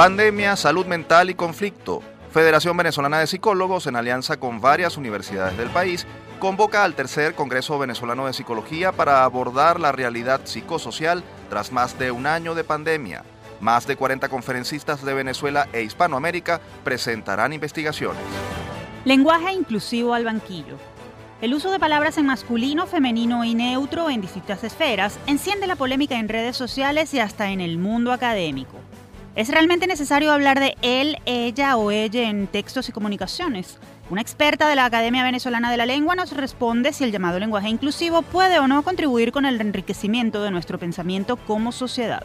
Pandemia, salud mental y conflicto. Federación Venezolana de Psicólogos, en alianza con varias universidades del país, convoca al tercer Congreso Venezolano de Psicología para abordar la realidad psicosocial tras más de un año de pandemia. Más de 40 conferencistas de Venezuela e Hispanoamérica presentarán investigaciones. Lenguaje inclusivo al banquillo. El uso de palabras en masculino, femenino y neutro en distintas esferas enciende la polémica en redes sociales y hasta en el mundo académico. ¿Es realmente necesario hablar de él, ella o ella en textos y comunicaciones? Una experta de la Academia Venezolana de la Lengua nos responde si el llamado lenguaje inclusivo puede o no contribuir con el enriquecimiento de nuestro pensamiento como sociedad.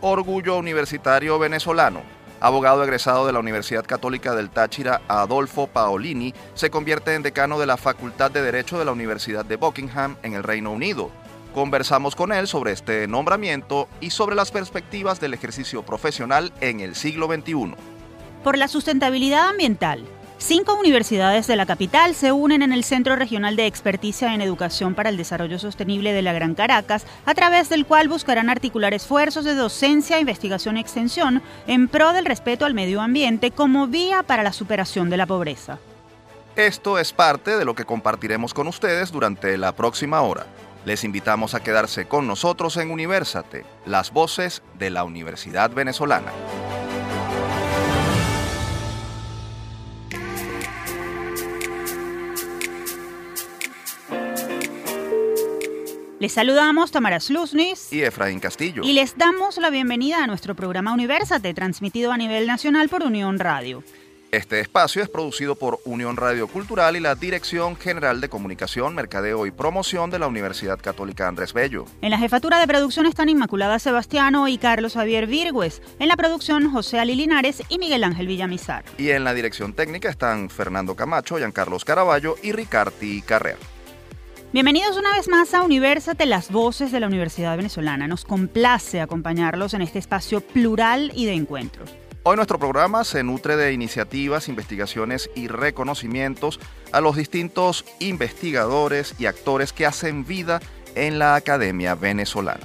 Orgullo Universitario Venezolano. Abogado egresado de la Universidad Católica del Táchira, Adolfo Paolini, se convierte en decano de la Facultad de Derecho de la Universidad de Buckingham en el Reino Unido. Conversamos con él sobre este nombramiento y sobre las perspectivas del ejercicio profesional en el siglo XXI. Por la sustentabilidad ambiental. Cinco universidades de la capital se unen en el Centro Regional de Experticia en Educación para el Desarrollo Sostenible de la Gran Caracas, a través del cual buscarán articular esfuerzos de docencia, investigación y extensión en pro del respeto al medio ambiente como vía para la superación de la pobreza. Esto es parte de lo que compartiremos con ustedes durante la próxima hora. Les invitamos a quedarse con nosotros en Universate, las voces de la Universidad Venezolana. Les saludamos Tamara Slusnis y Efraín Castillo. Y les damos la bienvenida a nuestro programa Universate, transmitido a nivel nacional por Unión Radio. Este espacio es producido por Unión Radio Cultural y la Dirección General de Comunicación, Mercadeo y Promoción de la Universidad Católica Andrés Bello. En la jefatura de producción están Inmaculada Sebastiano y Carlos Javier Virgües. En la producción, José Ali Linares y Miguel Ángel Villamizar. Y en la dirección técnica están Fernando Camacho, Giancarlos Caraballo y Ricarti Carrera. Bienvenidos una vez más a Universate, las voces de la Universidad Venezolana. Nos complace acompañarlos en este espacio plural y de encuentros. Hoy nuestro programa se nutre de iniciativas, investigaciones y reconocimientos a los distintos investigadores y actores que hacen vida en la Academia Venezolana.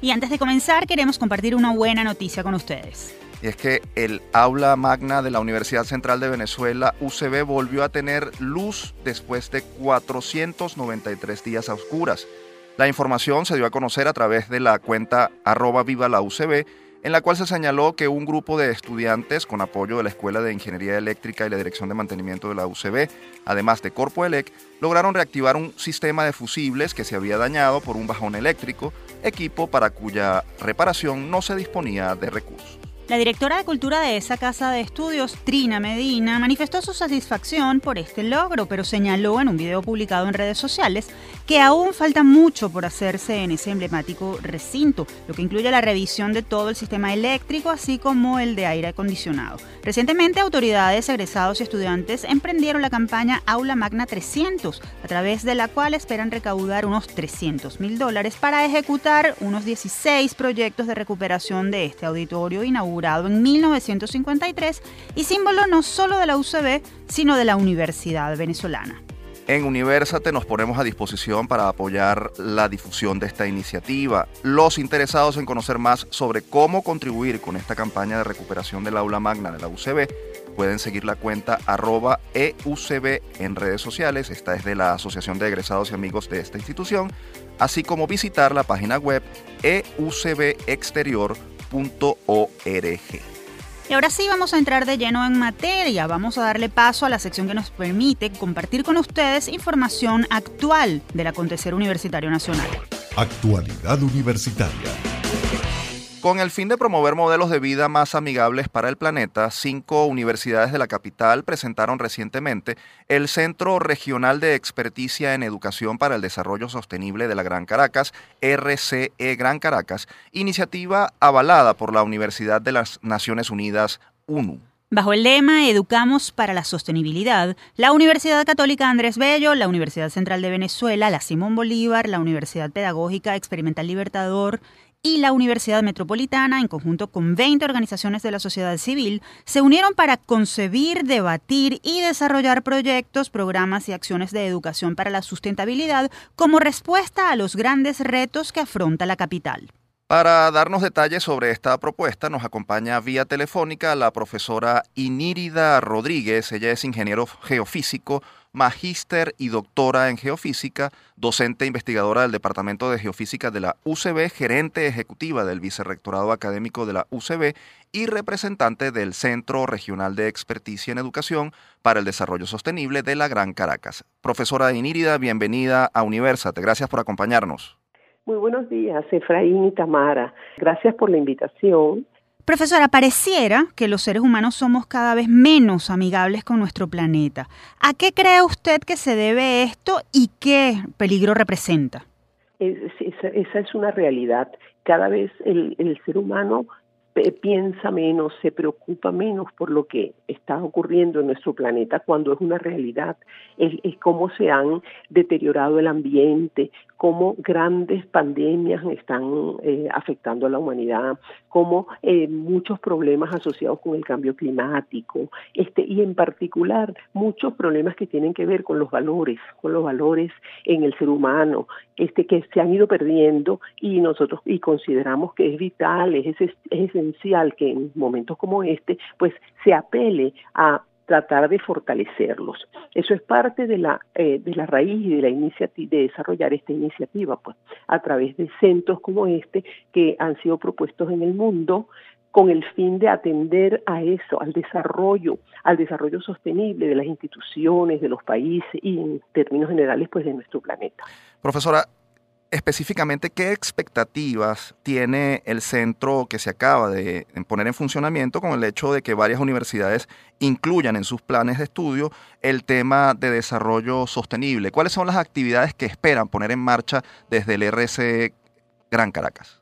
Y antes de comenzar queremos compartir una buena noticia con ustedes. Y es que el aula magna de la Universidad Central de Venezuela, UCB, volvió a tener luz después de 493 días a oscuras. La información se dio a conocer a través de la cuenta arroba viva la UCB en la cual se señaló que un grupo de estudiantes con apoyo de la Escuela de Ingeniería Eléctrica y la Dirección de Mantenimiento de la UCB, además de Corpo Elec, lograron reactivar un sistema de fusibles que se había dañado por un bajón eléctrico, equipo para cuya reparación no se disponía de recursos. La directora de Cultura de esa casa de estudios, Trina Medina, manifestó su satisfacción por este logro, pero señaló en un video publicado en redes sociales que aún falta mucho por hacerse en ese emblemático recinto, lo que incluye la revisión de todo el sistema eléctrico, así como el de aire acondicionado. Recientemente, autoridades, egresados y estudiantes emprendieron la campaña Aula Magna 300, a través de la cual esperan recaudar unos 300 mil dólares para ejecutar unos 16 proyectos de recuperación de este auditorio inaugurado en 1953 y símbolo no solo de la UCB, sino de la Universidad Venezolana. En Universate nos ponemos a disposición para apoyar la difusión de esta iniciativa. Los interesados en conocer más sobre cómo contribuir con esta campaña de recuperación del aula magna de la UCB pueden seguir la cuenta arroba EUCB en redes sociales. Esta es de la Asociación de Egresados y Amigos de esta institución, así como visitar la página web eucbexterior.com y ahora sí vamos a entrar de lleno en materia. Vamos a darle paso a la sección que nos permite compartir con ustedes información actual del acontecer universitario nacional. Actualidad universitaria. Con el fin de promover modelos de vida más amigables para el planeta, cinco universidades de la capital presentaron recientemente el Centro Regional de Experticia en Educación para el Desarrollo Sostenible de la Gran Caracas, RCE Gran Caracas, iniciativa avalada por la Universidad de las Naciones Unidas, UNU. Bajo el lema Educamos para la Sostenibilidad, la Universidad Católica Andrés Bello, la Universidad Central de Venezuela, la Simón Bolívar, la Universidad Pedagógica Experimental Libertador y la Universidad Metropolitana, en conjunto con 20 organizaciones de la sociedad civil, se unieron para concebir, debatir y desarrollar proyectos, programas y acciones de educación para la sustentabilidad como respuesta a los grandes retos que afronta la capital. Para darnos detalles sobre esta propuesta nos acompaña vía telefónica la profesora Inírida Rodríguez. Ella es ingeniero geofísico, magíster y doctora en geofísica, docente investigadora del Departamento de Geofísica de la UCB, gerente ejecutiva del Vicerrectorado Académico de la UCB y representante del Centro Regional de Experticia en Educación para el Desarrollo Sostenible de la Gran Caracas. Profesora Inírida, bienvenida a Universate. Gracias por acompañarnos. Muy buenos días, Efraín y Tamara. Gracias por la invitación. Profesora, pareciera que los seres humanos somos cada vez menos amigables con nuestro planeta. ¿A qué cree usted que se debe esto y qué peligro representa? esa, es una realidad. Cada vez el, el ser humano piensa menos, se preocupa menos por lo que está ocurriendo en nuestro planeta cuando es una realidad, es, cómo se han deteriorado el ambiente, cómo grandes pandemias están eh, afectando a la humanidad, cómo eh, muchos problemas asociados con el cambio climático, este, y en particular muchos problemas que tienen que ver con los valores, con los valores en el ser humano, este, que se han ido perdiendo y nosotros y consideramos que es vital, es, es, es esencial que en momentos como este, pues se apele a tratar de fortalecerlos. Eso es parte de la, eh, de la raíz y de la iniciativa, de desarrollar esta iniciativa, pues, a través de centros como este que han sido propuestos en el mundo con el fin de atender a eso, al desarrollo, al desarrollo sostenible de las instituciones, de los países y en términos generales, pues, de nuestro planeta. Profesora, específicamente qué expectativas tiene el centro que se acaba de poner en funcionamiento con el hecho de que varias universidades incluyan en sus planes de estudio el tema de desarrollo sostenible. ¿Cuáles son las actividades que esperan poner en marcha desde el RC Gran Caracas?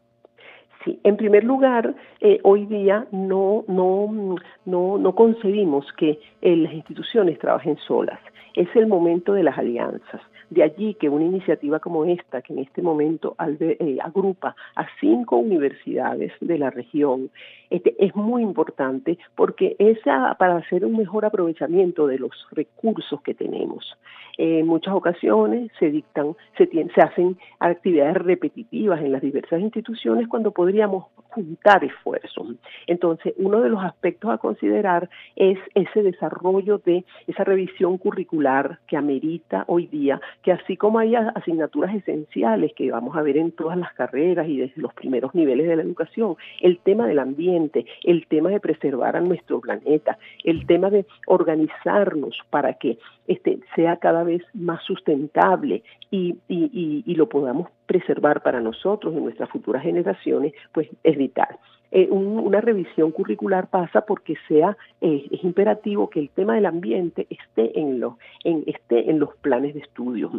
Sí, en primer lugar, eh, hoy día no, no, no, no concebimos que las instituciones trabajen solas. Es el momento de las alianzas. De allí que una iniciativa como esta, que en este momento eh, agrupa a cinco universidades de la región, este, es muy importante porque es para hacer un mejor aprovechamiento de los recursos que tenemos. en muchas ocasiones se dictan, se, se hacen actividades repetitivas en las diversas instituciones cuando podríamos juntar esfuerzos. Entonces, uno de los aspectos a considerar es ese desarrollo de esa revisión curricular que amerita hoy día, que así como hay asignaturas esenciales que vamos a ver en todas las carreras y desde los primeros niveles de la educación, el tema del ambiente, el tema de preservar a nuestro planeta, el tema de organizarnos para que este sea cada vez más sustentable y, y, y lo podamos preservar para nosotros y nuestras futuras generaciones, pues es vital. Eh, una revisión curricular pasa porque sea eh, es imperativo que el tema del ambiente esté en los en esté en los planes de estudio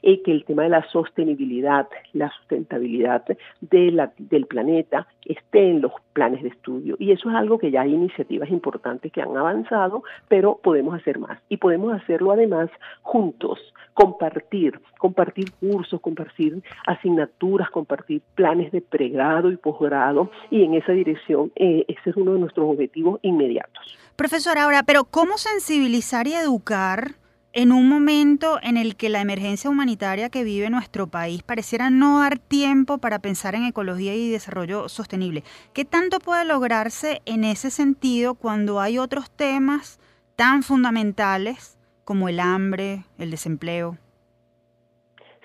y que el tema de la sostenibilidad la sustentabilidad de la, del planeta esté en los planes de estudio. Y eso es algo que ya hay iniciativas importantes que han avanzado pero podemos hacer más. Y podemos hacerlo además juntos compartir compartir cursos compartir asignaturas compartir planes de pregrado y posgrado y en esa dirección, eh, ese es uno de nuestros objetivos inmediatos. Profesora, ahora, pero ¿cómo sensibilizar y educar en un momento en el que la emergencia humanitaria que vive nuestro país pareciera no dar tiempo para pensar en ecología y desarrollo sostenible? ¿Qué tanto puede lograrse en ese sentido cuando hay otros temas tan fundamentales como el hambre, el desempleo?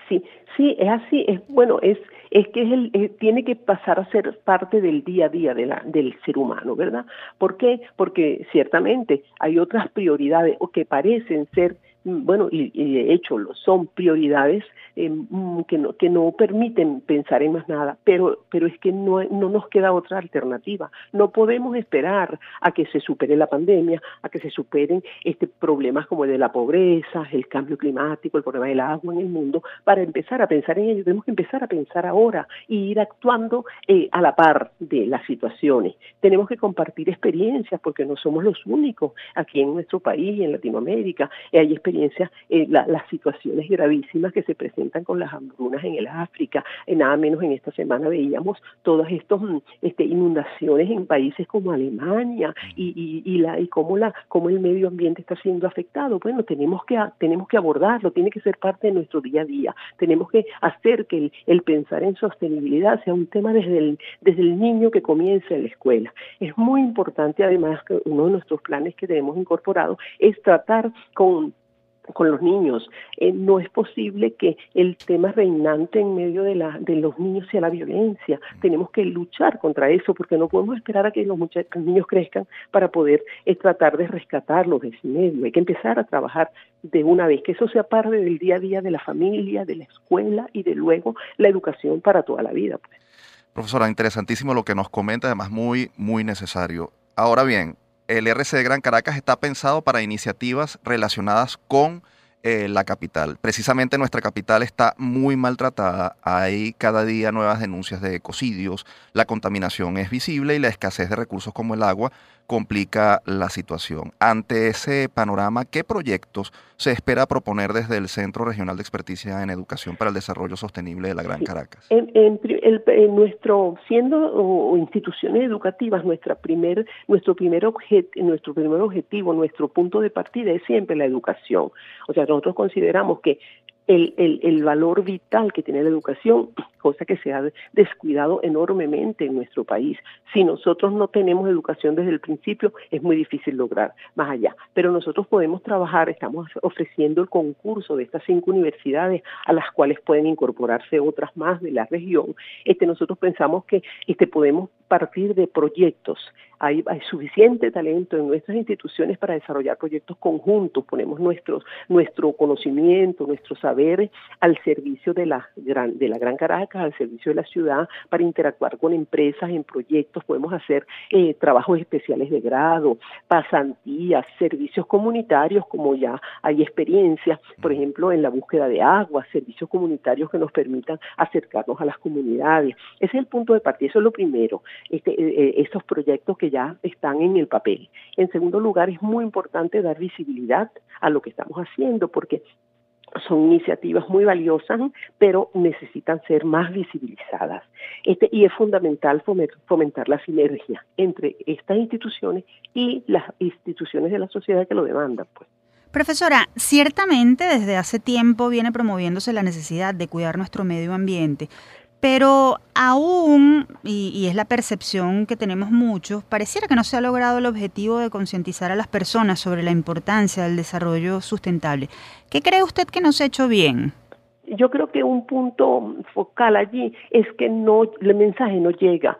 Sí, sí, es así. Es bueno, es es que es el, eh, tiene que pasar a ser parte del día a día de la, del ser humano, ¿verdad? ¿Por qué? Porque ciertamente hay otras prioridades o que parecen ser bueno, y, de hecho son prioridades eh, mm, que, no, que no permiten pensar en más nada, pero, pero es que no, no nos queda otra alternativa. No podemos esperar a que se supere la pandemia, a que se superen este problemas como el de la pobreza, el cambio climático, el problema del agua en el mundo, para empezar a pensar en ello. Tenemos que empezar a pensar ahora y ir actuando eh, a la par de las situaciones. Tenemos que compartir experiencias porque no somos los únicos aquí en nuestro país en Latinoamérica. hay experiencias eh, las situaciones gravísimas que se presentan con las hambrunas en el África. nada menos en esta semana veíamos todas estas mm, este, inundaciones en países como Alemania y, cómo, la, cómo el medio ambiente está siendo afectado. Bueno, tenemos que, tenemos que abordarlo, tiene que ser parte de nuestro día a día. Tenemos que hacer que el, el pensar en sostenibilidad sea un tema desde el, desde el niño que comienza en la escuela. Es muy importante además que uno de nuestros planes que tenemos incorporado es tratar con con los niños. Eh, no es posible que el tema reinante en medio de, la, de los niños sea la violencia. Tenemos que luchar contra eso porque no podemos esperar a que los, niños crezcan para poder eh, tratar de rescatarlos de ese medio. Hay que empezar a trabajar de una vez, que eso sea parte del día a día de la familia, de la escuela y de luego la educación para toda la vida. Pues. Profesora, interesantísimo lo que nos comenta, además muy, muy necesario. Ahora bien, el RC Gran Caracas está pensado para iniciativas relacionadas con eh, la capital. Precisamente nuestra capital está muy maltratada, hay cada día nuevas denuncias de ecocidios, la contaminación es visible y la escasez de recursos como el agua complica la situación. Ante ese panorama, ¿qué proyectos se espera proponer desde el Centro Regional de Experticia en Educación para el Desarrollo Sostenible de la Gran Caracas? En, nuestro, siendo instituciones educativas, nuestra primer, nuestro, primer nuestro primer objetivo, nuestro punto de partida es siempre la educación. O sea, nosotros consideramos que el, el, valor vital que tiene la educación, cosa que se ha descuidado enormemente en nuestro país. Si nosotros no tenemos educación desde el principio, es muy difícil lograr más allá. Pero nosotros podemos trabajar, estamos ofreciendo el concurso de estas cinco universidades a las cuales pueden incorporarse otras más de la región. Este, nosotros pensamos que este, podemos partir de proyectos. Hay, suficiente talento en nuestras instituciones para desarrollar proyectos conjuntos. Ponemos nuestros, nuestro conocimiento, nuestro saber al servicio de la gran, de la gran Caracas, al servicio de la ciudad, para interactuar con empresas en proyectos. Podemos hacer eh, trabajos especiales de grado, pasantías, servicios comunitarios, como ya hay experiencias, por ejemplo, en la búsqueda de agua, servicios comunitarios que nos permitan acercarnos a las comunidades. Ese es el punto de partida, eso es lo primero este, eh, eh, estos proyectos que ya están en el papel. En segundo lugar, es muy importante dar visibilidad a lo que estamos haciendo, porque son iniciativas muy valiosas, pero necesitan ser más visibilizadas. Este, y es fundamental fomentar la sinergia entre estas instituciones y las instituciones de la sociedad que lo demandan. Pues. Profesora, ciertamente desde hace tiempo viene promoviéndose la necesidad de cuidar nuestro medio ambiente, pero aún, y, es la percepción que tenemos muchos, pareciera que no se ha logrado el objetivo de concientizar a las personas sobre la importancia del desarrollo sustentable. ¿Qué cree usted que no se ha hecho bien? yo creo que un punto focal allí es que no el mensaje no llega.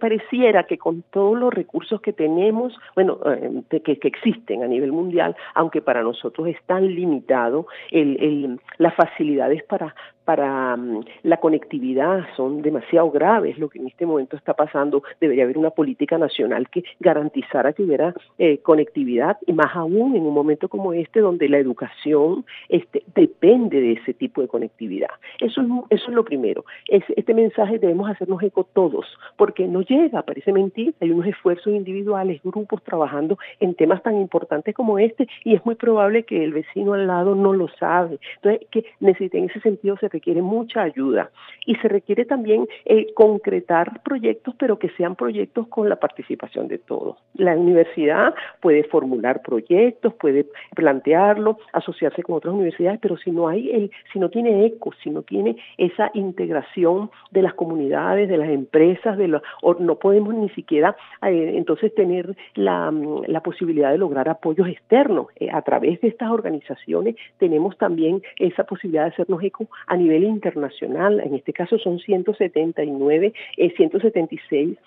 pareciera que con todos los recursos que tenemos, bueno, eh, que, que, existen a nivel mundial, aunque para nosotros es tan limitado, el, el, las facilidades para para mm, la conectividad son demasiado graves lo que en este momento está pasando. Debería haber una política nacional que garantizara que hubiera eh, conectividad y más aún en un momento como este donde la educación este, depende de ese tipo de conectividad. Eso es, eso es lo primero. este mensaje debemos hacernos eco todos porque no llega, parece mentir. Hay unos esfuerzos individuales, grupos trabajando en temas tan importantes como este y es muy probable que el vecino al lado no lo sabe. Entonces, que necesita en ese sentido se requiere mucha ayuda y se requiere también eh, concretar proyectos, pero que sean proyectos con la participación de todos. La universidad puede formular proyectos, puede plantearlo, asociarse con otras universidades, pero si no hay el, si no tiene eco, si no tiene esa integración de las comunidades, de las empresas, de los, no podemos ni siquiera eh, entonces tener la, la, posibilidad de lograr apoyos externos. Eh, a través de estas organizaciones tenemos también esa posibilidad de hacernos eco a internacional, en este caso son 179, eh, 176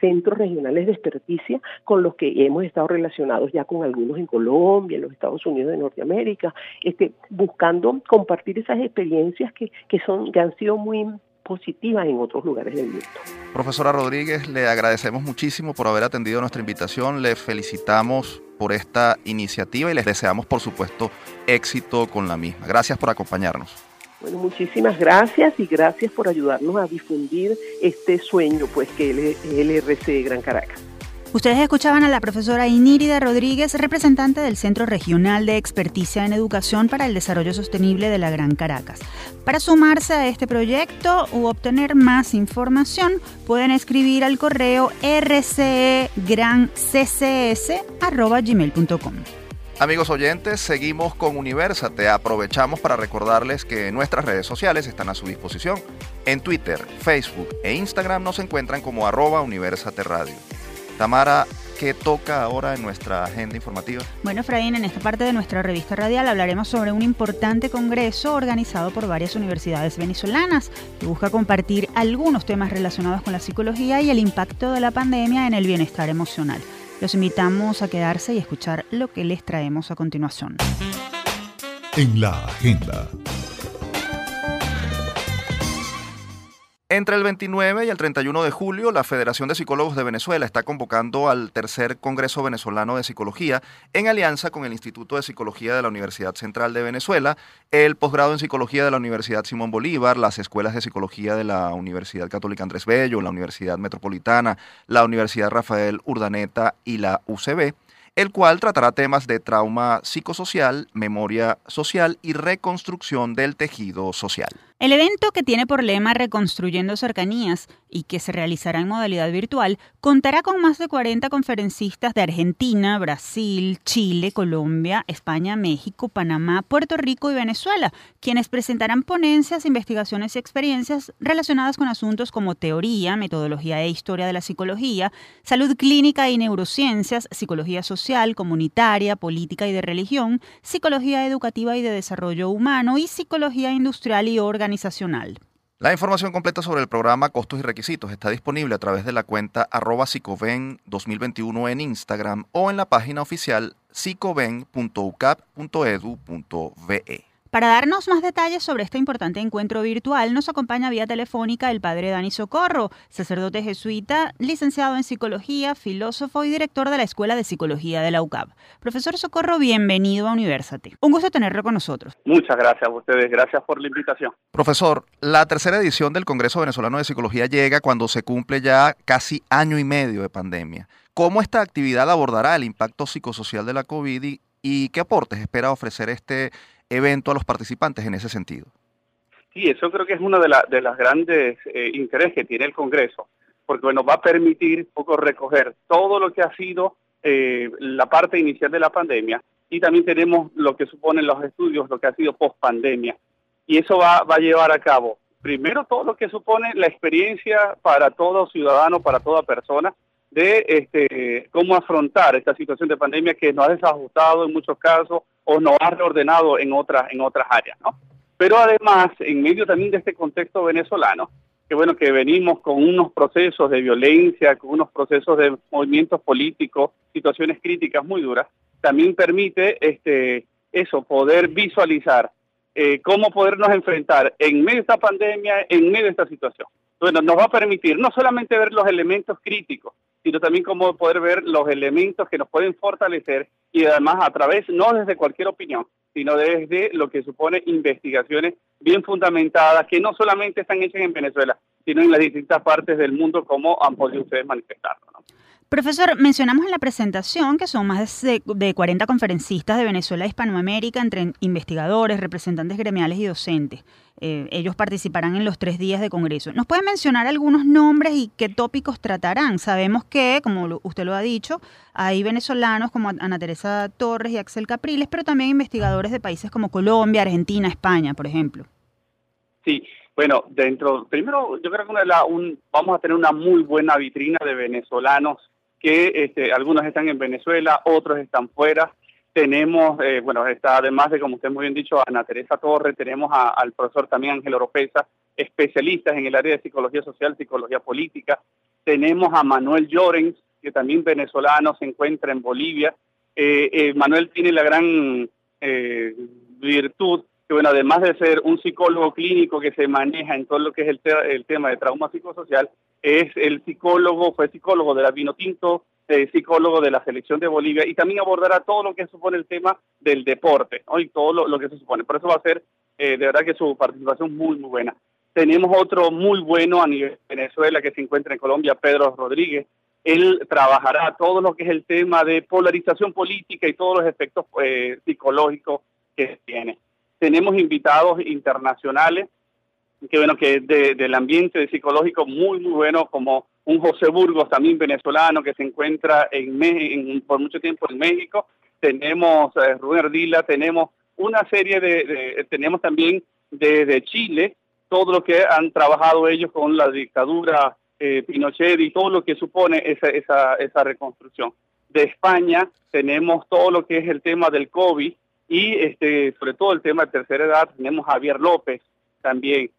centros regionales de experticia con los que hemos estado relacionados ya con algunos en Colombia, en los Estados Unidos de Norteamérica, este, buscando compartir esas experiencias que, que, son, que han sido muy positivas en otros lugares del mundo. Profesora Rodríguez, le agradecemos muchísimo por haber atendido nuestra invitación, le felicitamos por esta iniciativa y les deseamos, por supuesto, éxito con la misma. Gracias por acompañarnos. Bueno, muchísimas gracias y gracias por ayudarnos a difundir este sueño pues que es el LRC Gran Caracas. Ustedes escuchaban a la profesora Inírida Rodríguez, representante del Centro Regional de Experticia en Educación para el Desarrollo Sostenible de la Gran Caracas. Para sumarse a este proyecto u obtener más información, pueden escribir al correo rcegranCCS.gmail.com. Amigos oyentes, seguimos con Universate. Aprovechamos para recordarles que nuestras redes sociales están a su disposición. En Twitter, Facebook e Instagram nos encuentran como arroba Universate Radio. Tamara, ¿qué toca ahora en nuestra agenda informativa? Bueno, Fradín, en esta parte de nuestra revista radial hablaremos sobre un importante congreso organizado por varias universidades venezolanas que busca compartir algunos temas relacionados con la psicología y el impacto de la pandemia en el bienestar emocional. Los invitamos a quedarse y escuchar lo que les traemos a continuación. En la agenda. Entre el 29 y el 31 de julio, la Federación de Psicólogos de Venezuela está convocando al tercer Congreso Venezolano de Psicología en alianza con el Instituto de Psicología de la Universidad Central de Venezuela, el posgrado en Psicología de la Universidad Simón Bolívar, las escuelas de Psicología de la Universidad Católica Andrés Bello, la Universidad Metropolitana, la Universidad Rafael Urdaneta y la UCB el cual tratará temas de trauma psicosocial, memoria social y reconstrucción del tejido social. El evento, que tiene por lema Reconstruyendo Cercanías y que se realizará en modalidad virtual, contará con más de 40 conferencistas de Argentina, Brasil, Chile, Colombia, España, México, Panamá, Puerto Rico y Venezuela, quienes presentarán ponencias, investigaciones y experiencias relacionadas con asuntos como teoría, metodología e historia de la psicología, salud clínica y neurociencias, psicología social, comunitaria, política y de religión, psicología educativa y de desarrollo humano y psicología industrial y la información completa sobre el programa Costos y Requisitos está disponible a través de la cuenta arroba psicoven 2021 en Instagram o en la página oficial psicoven.ucap.edu.ve. Para darnos más detalles sobre este importante encuentro virtual, nos acompaña vía telefónica el padre Dani Socorro, sacerdote jesuita, licenciado en psicología, filósofo y director de la Escuela de Psicología de la UCAP. Profesor Socorro, bienvenido a Universate. Un gusto tenerlo con nosotros. Muchas gracias a ustedes, gracias por la invitación. Profesor, la tercera edición del Congreso Venezolano de Psicología llega cuando se cumple ya casi año y medio de pandemia. ¿Cómo esta actividad abordará el impacto psicosocial de la COVID y, y qué aportes espera ofrecer este evento a los participantes en ese sentido. Sí, eso creo que es uno de, de las grandes eh, intereses que tiene el Congreso, porque bueno, va a permitir un poco recoger todo lo que ha sido eh, la parte inicial de la pandemia y también tenemos lo que suponen los estudios, lo que ha sido post pandemia. Y eso va, va a llevar a cabo, primero, todo lo que supone la experiencia para todo ciudadano, para toda persona, de este, cómo afrontar esta situación de pandemia que nos ha desajustado en muchos casos o nos ha reordenado en otras, en otras áreas, ¿no? Pero además, en medio también de este contexto venezolano, que bueno, que venimos con unos procesos de violencia, con unos procesos de movimientos políticos, situaciones críticas muy duras, también permite este, eso, poder visualizar eh, cómo podernos enfrentar en medio de esta pandemia, en medio de esta situación. Bueno, nos va a permitir no solamente ver los elementos críticos, sino también cómo poder ver los elementos que nos pueden fortalecer y además a través, no desde cualquier opinión, sino desde lo que supone investigaciones bien fundamentadas, que no solamente están hechas en Venezuela, sino en las distintas partes del mundo, como han podido ustedes manifestarlo. Profesor, mencionamos en la presentación que son más de 40 conferencistas de Venezuela e Hispanoamérica, entre investigadores, representantes gremiales y docentes. Eh, ellos participarán en los tres días de Congreso. ¿Nos puede mencionar algunos nombres y qué tópicos tratarán? Sabemos que, como usted lo ha dicho, hay venezolanos como Ana Teresa Torres y Axel Capriles, pero también investigadores de países como Colombia, Argentina, España, por ejemplo. Sí, bueno, dentro, primero yo creo que vamos a tener una muy buena vitrina de venezolanos que este, algunos están en Venezuela, otros están fuera. Tenemos, eh, bueno, está además de, como usted muy bien dicho, Ana Teresa Torres, tenemos al profesor también Ángel Oropesa, especialistas en el área de psicología social, psicología política. Tenemos a Manuel Llorens, que también venezolano, se encuentra en Bolivia. Eh, eh, Manuel tiene la gran virtud que, bueno, además de ser un psicólogo clínico que se maneja en todo lo que es el, el tema de trauma psicosocial, es el psicólogo, fue psicólogo de la Vinotinto, eh, psicólogo de la selección de Bolivia y también abordará todo lo que supone el tema del deporte y todo lo, que se supone. Por eso va a ser eh, de verdad que su participación muy, muy buena. Tenemos otro muy bueno a nivel de Venezuela que se encuentra en Colombia, Pedro Rodríguez, él trabajará todo lo que es el tema de polarización política y todos los efectos eh, psicológicos que tiene. Tenemos invitados internacionales que bueno que del ambiente psicológico muy muy bueno como un José Burgos también venezolano que se encuentra en, por mucho tiempo en México. Tenemos eh, Rubén Ardila tenemos una serie de, tenemos también de, Chile todo lo que han trabajado ellos con la dictadura eh, Pinochet y todo lo que supone esa, esa, esa reconstrucción. De España tenemos todo lo que es el tema del COVID y este sobre todo el tema de tercera edad tenemos Javier López también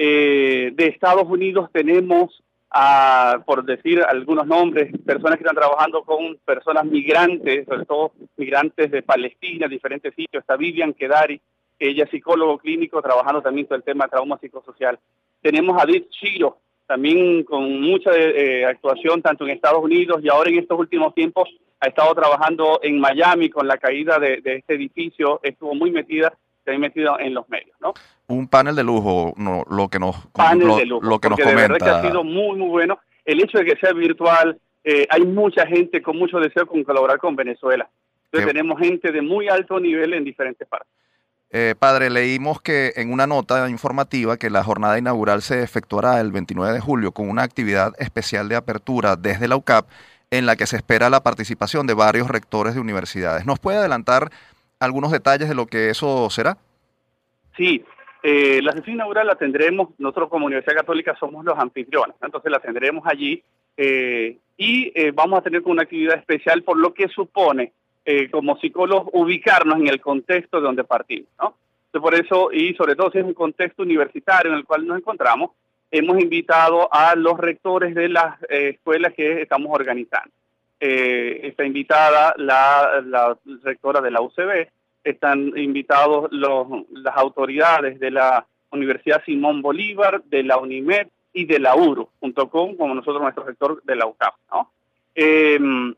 eh, de Estados Unidos tenemos, a, por decir algunos nombres, personas que están trabajando con personas migrantes, sobre todo migrantes de Palestina, diferentes sitios. Está Vivian Kedari, ella es psicólogo clínico, trabajando también con el tema de trauma psicosocial. Tenemos a Dick Chiro, también con mucha eh, actuación tanto en Estados Unidos y ahora en estos últimos tiempos ha estado trabajando en Miami con la caída de este edificio, estuvo muy metida metido en los medios, ¿no? Un panel de lujo, no, lo que nos, panel de lujo, lo que nos comenta. De verdad que ha sido muy, muy bueno. El hecho de que sea virtual, eh, hay mucha gente con mucho deseo con colaborar con Venezuela. Entonces tenemos gente de muy alto nivel en diferentes partes. Eh, padre, leímos que en una nota informativa que la jornada inaugural se efectuará el 29 de julio con una actividad especial de apertura desde la UCAP en la que se espera la participación de varios rectores de universidades. ¿Nos puede adelantar algunos detalles de lo que eso será? Sí, eh, la sesión inaugural la tendremos, nosotros como Universidad Católica somos los anfitriones, entonces la tendremos allí eh, y eh, vamos a tener una actividad especial por lo que supone como psicólogos ubicarnos en el contexto de donde partimos, ¿no? por eso, y sobre todo si es un contexto universitario en el cual nos encontramos, hemos invitado a los rectores de las escuelas que estamos organizando eh, está invitada la, rectora de la UCB, están invitados los, las autoridades de la Universidad Simón Bolívar, de la UNIMED y de la URU, junto con, como nosotros, nuestro rector de la UCAP. ¿no? Em,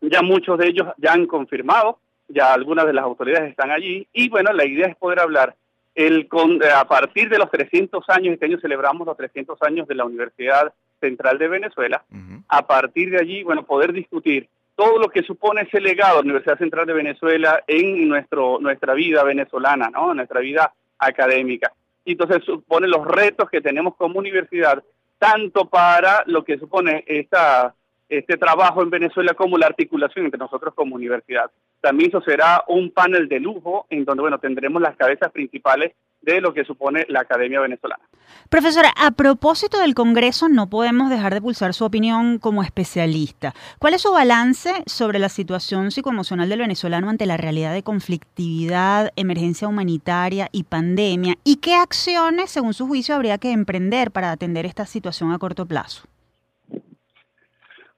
ya muchos de ellos ya han confirmado, ya algunas de las autoridades están allí, y bueno, la idea es poder hablar el, con, a partir de los 300 años, este año celebramos los 300 años de la Universidad Central de Venezuela, a partir de allí, bueno, poder discutir todo lo que supone ese legado de la Universidad Central de Venezuela en nuestro, nuestra vida venezolana, ¿no? nuestra vida académica. Y entonces supone los retos que tenemos como universidad, tanto para lo que supone esta, este trabajo en Venezuela como la articulación entre nosotros como universidad. También eso será un panel de lujo en donde bueno tendremos las cabezas principales de lo que supone la Academia Venezolana. Profesora, a propósito del Congreso, no podemos dejar de pulsar su opinión como especialista. ¿Cuál es su balance sobre la situación psicoemocional del venezolano ante la realidad de conflictividad, emergencia humanitaria y pandemia? ¿Y qué acciones, según su juicio, habría que emprender para atender esta situación a corto plazo?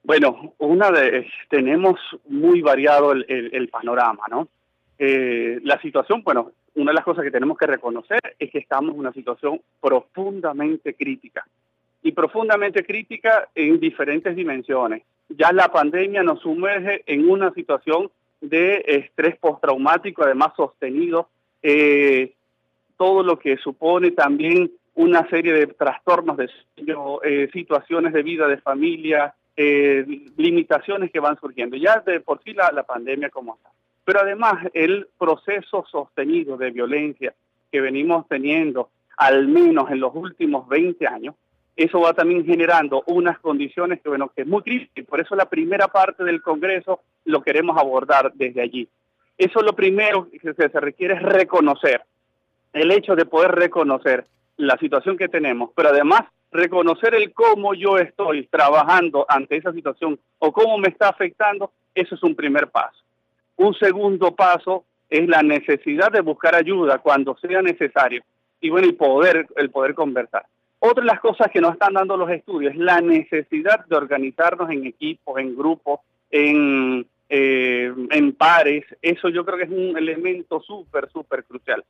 Bueno, una de tenemos muy variado el, panorama, ¿no? Eh, la situación, bueno, una de las cosas que tenemos que reconocer es que estamos en una situación profundamente crítica y profundamente crítica en diferentes dimensiones. Ya la pandemia nos sumerge en una situación de estrés postraumático, además sostenido, eh, todo lo que supone también una serie de trastornos de eh, situaciones de vida, de familia, eh, limitaciones que van surgiendo. Ya de por sí la, la pandemia como está. Pero además el proceso sostenido de violencia que venimos teniendo, al menos en los últimos 20 años, eso va también generando unas condiciones que, bueno, que es muy críticas. Por eso la primera parte del Congreso lo queremos abordar desde allí. Eso lo primero que se requiere es reconocer, el hecho de poder reconocer la situación que tenemos, pero además reconocer el cómo yo estoy trabajando ante esa situación o cómo me está afectando, eso es un primer paso. Un segundo paso es la necesidad de buscar ayuda cuando sea necesario y bueno, poder, el poder conversar. Otra de las cosas que nos están dando los estudios es la necesidad de organizarnos en equipos, en grupos, en, eh, en pares. Eso yo creo que es un elemento súper, súper crucial.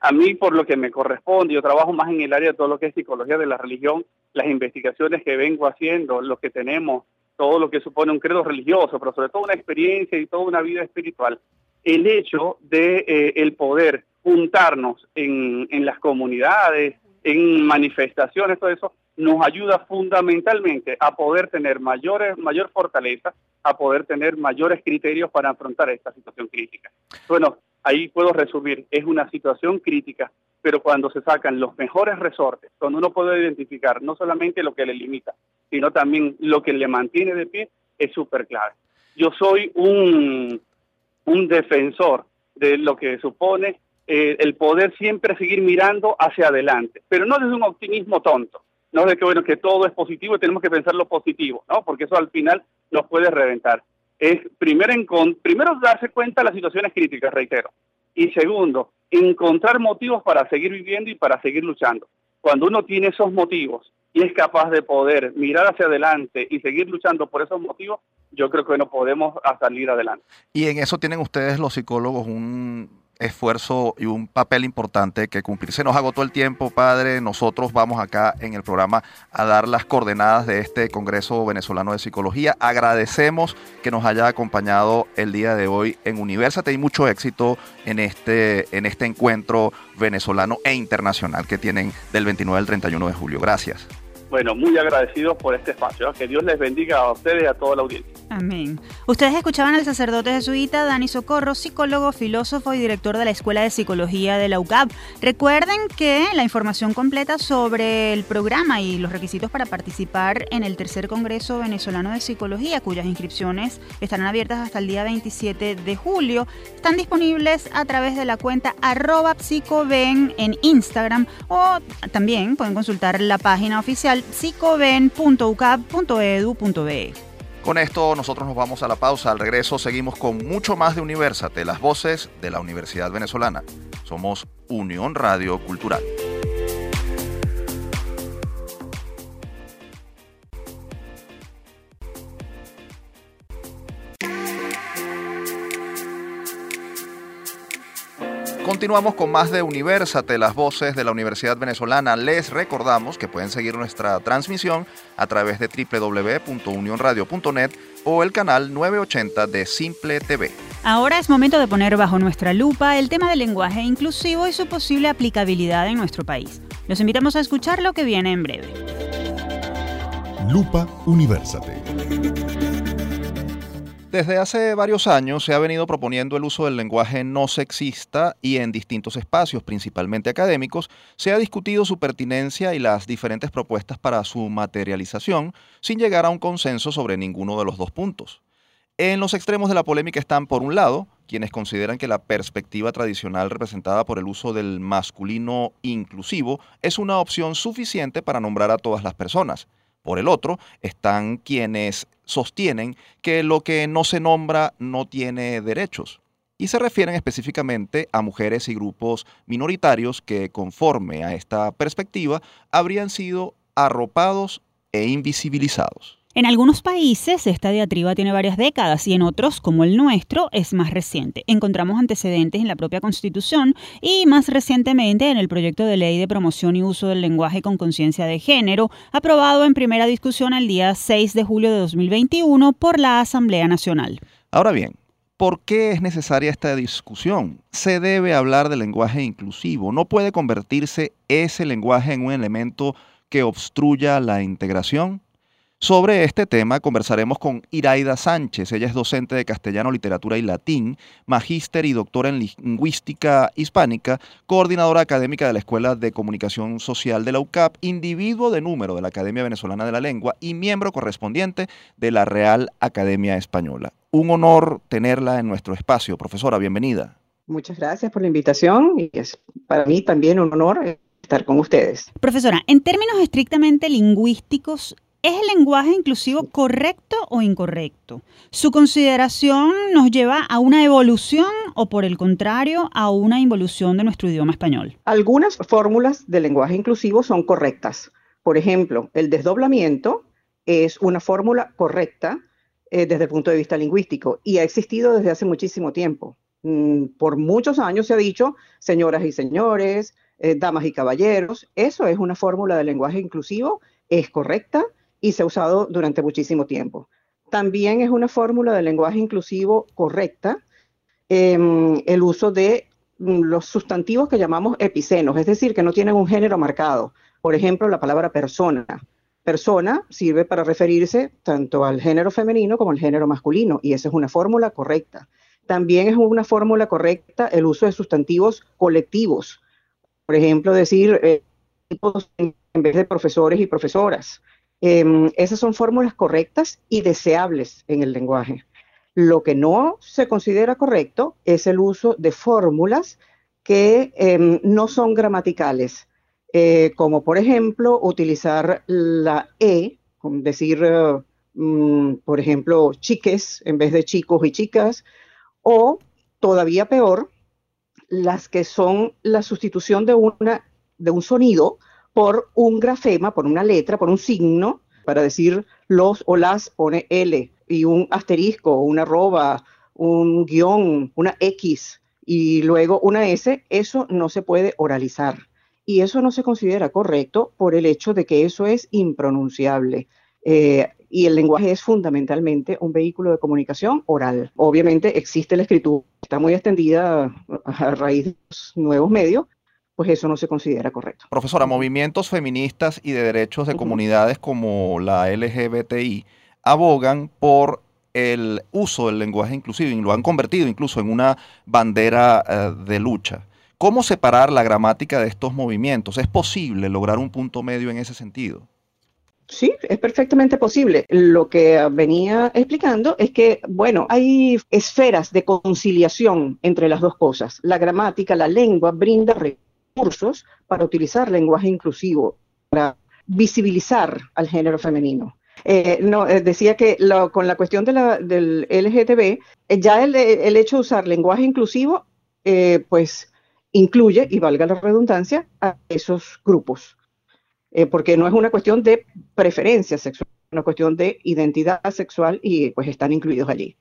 A mí, por lo que me corresponde, yo trabajo más en el área de todo lo que es psicología de la religión, las investigaciones que vengo haciendo, lo que tenemos todo lo que supone un credo religioso, pero sobre todo una experiencia y toda una vida espiritual, el hecho de eh, el poder juntarnos en, en las comunidades, en manifestaciones, todo eso, nos ayuda fundamentalmente a poder tener mayores, mayor fortaleza, a poder tener mayores criterios para afrontar esta situación crítica. Bueno, ahí puedo resumir, es una situación crítica, pero cuando se sacan los mejores resortes, cuando uno puede identificar no solamente lo que le limita, sino también lo que le mantiene de pie, es súper clave. Yo soy un, un defensor de lo que supone eh, el poder siempre seguir mirando hacia adelante, pero no desde un optimismo tonto, no de que bueno que todo es positivo y tenemos que pensar lo positivo, ¿no? Porque eso al final nos puede reventar. Es primero en primero darse cuenta de las situaciones críticas, reitero, y segundo, encontrar motivos para seguir viviendo y para seguir luchando. Cuando uno tiene esos motivos y es capaz de poder mirar hacia adelante y seguir luchando por esos motivos, yo creo que no podemos salir adelante. Y en eso tienen ustedes los psicólogos un esfuerzo y un papel importante que cumplir. Se nos agotó el tiempo, padre. Nosotros vamos acá en el programa a dar las coordenadas de este Congreso Venezolano de Psicología. Agradecemos que nos haya acompañado el día de hoy en Universate y mucho éxito en este, en este encuentro venezolano e internacional que tienen del 29 al 31 de julio. Gracias. Bueno, muy agradecidos por este espacio. Que Dios les bendiga a ustedes y a toda la audiencia. Amén. Ustedes escuchaban al sacerdote jesuita Dani Socorro, psicólogo, filósofo y director de la Escuela de Psicología de la UCAP. Recuerden que la información completa sobre el programa y los requisitos para participar en el tercer Congreso Venezolano de Psicología, cuyas inscripciones estarán abiertas hasta el día 27 de julio, están disponibles a través de la cuenta arroba psicoven en Instagram o también pueden consultar la página oficial psicoven.ucap.edu.be. Con esto nosotros nos vamos a la pausa. Al regreso seguimos con mucho más de Universate, las voces de la Universidad Venezolana. Somos Unión Radio Cultural. Continuamos con más de Universate, las voces de la Universidad Venezolana. Les recordamos que pueden seguir nuestra transmisión a través de www.unionradio.net o el canal 980 de Simple TV. Ahora es momento de poner bajo nuestra lupa el tema del lenguaje inclusivo y su posible aplicabilidad en nuestro país. Los invitamos a escuchar lo que viene en breve. Lupa Universate. Desde hace varios años se ha venido proponiendo el uso del lenguaje no sexista y en distintos espacios, principalmente académicos, se ha discutido su pertinencia y las diferentes propuestas para su materialización, sin llegar a un consenso sobre ninguno de los dos puntos. En los extremos de la polémica están, por un lado, quienes consideran que la perspectiva tradicional representada por el uso del masculino inclusivo es una opción suficiente para nombrar a todas las personas. Por el otro, están quienes sostienen que lo que no se nombra no tiene derechos. Y se refieren específicamente a mujeres y grupos minoritarios que, conforme a esta perspectiva, habrían sido arropados e invisibilizados. En algunos países esta diatriba tiene varias décadas y en otros, como el nuestro, es más reciente. Encontramos antecedentes en la propia Constitución y más recientemente en el proyecto de ley de promoción y uso del lenguaje con conciencia de género, aprobado en primera discusión el día 6 de julio de 2021 por la Asamblea Nacional. Ahora bien, ¿Por qué es necesaria esta discusión? Se debe hablar del lenguaje inclusivo. No puede convertirse ese lenguaje en un elemento que obstruya la integración. Sobre este tema conversaremos con Iraida Sánchez. Ella es docente de castellano, literatura y latín, magíster y doctora en lingüística hispánica, coordinadora académica de la Escuela de Comunicación Social de la UCAP, individuo de número de la Academia Venezolana de la Lengua y miembro correspondiente de la Real Academia Española. Un honor tenerla en nuestro espacio. Profesora, bienvenida. Muchas gracias por la invitación y es para mí también un honor estar con ustedes. Profesora, en términos estrictamente lingüísticos, ¿Es el lenguaje inclusivo correcto o incorrecto? ¿Su consideración nos lleva a una evolución o por el contrario a una involución de nuestro idioma español? Algunas fórmulas del lenguaje inclusivo son correctas. Por ejemplo, el desdoblamiento es una fórmula correcta eh, desde el punto de vista lingüístico y ha existido desde hace muchísimo tiempo. Mm, por muchos años se ha dicho señoras y señores, eh, damas y caballeros. Eso es una fórmula del lenguaje inclusivo, es correcta y se ha usado durante muchísimo tiempo. También es una fórmula de lenguaje inclusivo correcta em, el uso de mm, los sustantivos que llamamos epicenos, es decir, que no tienen un género marcado, Por ejemplo, la palabra persona. Persona sirve para referirse tanto al género femenino como al género masculino, y esa es una fórmula correcta. También es una fórmula correcta el uso de sustantivos colectivos. Por ejemplo, decir eh, en vez de profesores y profesoras. Em, esas son fórmulas correctas y deseables en el lenguaje. Lo que no se considera correcto es el uso de fórmulas que em, no son gramaticales, eh, como por ejemplo utilizar la E, decir, mm, por ejemplo, chiques en vez de chicos y chicas, o todavía peor, las que son la sustitución de, un sonido por un grafema, por una letra, por un signo, para decir los o las pone L y un asterisco, una arroba, un guion, una X y luego una S, eso no se puede oralizar. Y eso no se considera correcto por el hecho de que eso es impronunciable. Eh, y el lenguaje es fundamentalmente un vehículo de comunicación oral. Obviamente existe la escritura, está muy extendida a raíz de los nuevos medios, pues eso no se considera correcto. Profesora, movimientos feministas y de derechos de comunidades como la LGBTI abogan por el uso del lenguaje inclusivo y lo han convertido incluso en una bandera eh, de lucha. ¿Cómo separar la gramática de estos movimientos? ¿Es posible lograr un punto medio en ese sentido? Sí, es perfectamente posible. Lo que venía explicando es que, bueno, hay esferas de conciliación entre las dos cosas. La gramática, la lengua brinda recursos para utilizar lenguaje inclusivo, para visibilizar al género femenino. Eh, no, eh, decía que con la cuestión de la, del LGTB, eh, ya el, hecho de usar lenguaje inclusivo, pues incluye, y valga la redundancia, a esos grupos. porque no es una cuestión de preferencia sexual, es una cuestión de identidad sexual y pues están incluidos allí.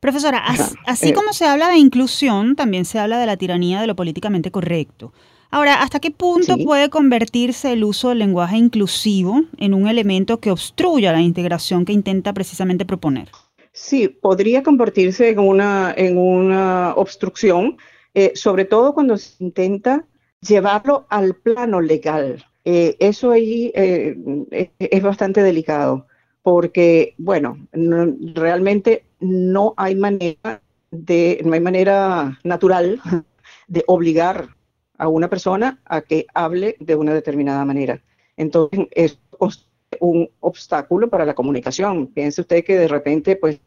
Profesora, así, como se habla de inclusión, también se habla de la tiranía de lo políticamente correcto. Ahora, ¿hasta qué punto puede convertirse el uso del lenguaje inclusivo en un elemento que obstruya la integración que intenta precisamente proponer? Sí, podría convertirse en una, en una obstrucción, eh, sobre todo cuando se intenta llevarlo al plano legal. Eh, eso ahí eh, es bastante delicado, porque, bueno, realmente no hay manera de, no hay manera natural de obligar a una persona a que hable de una determinada manera. Entonces, es un obstáculo para la comunicación. Piense usted que de repente, pues,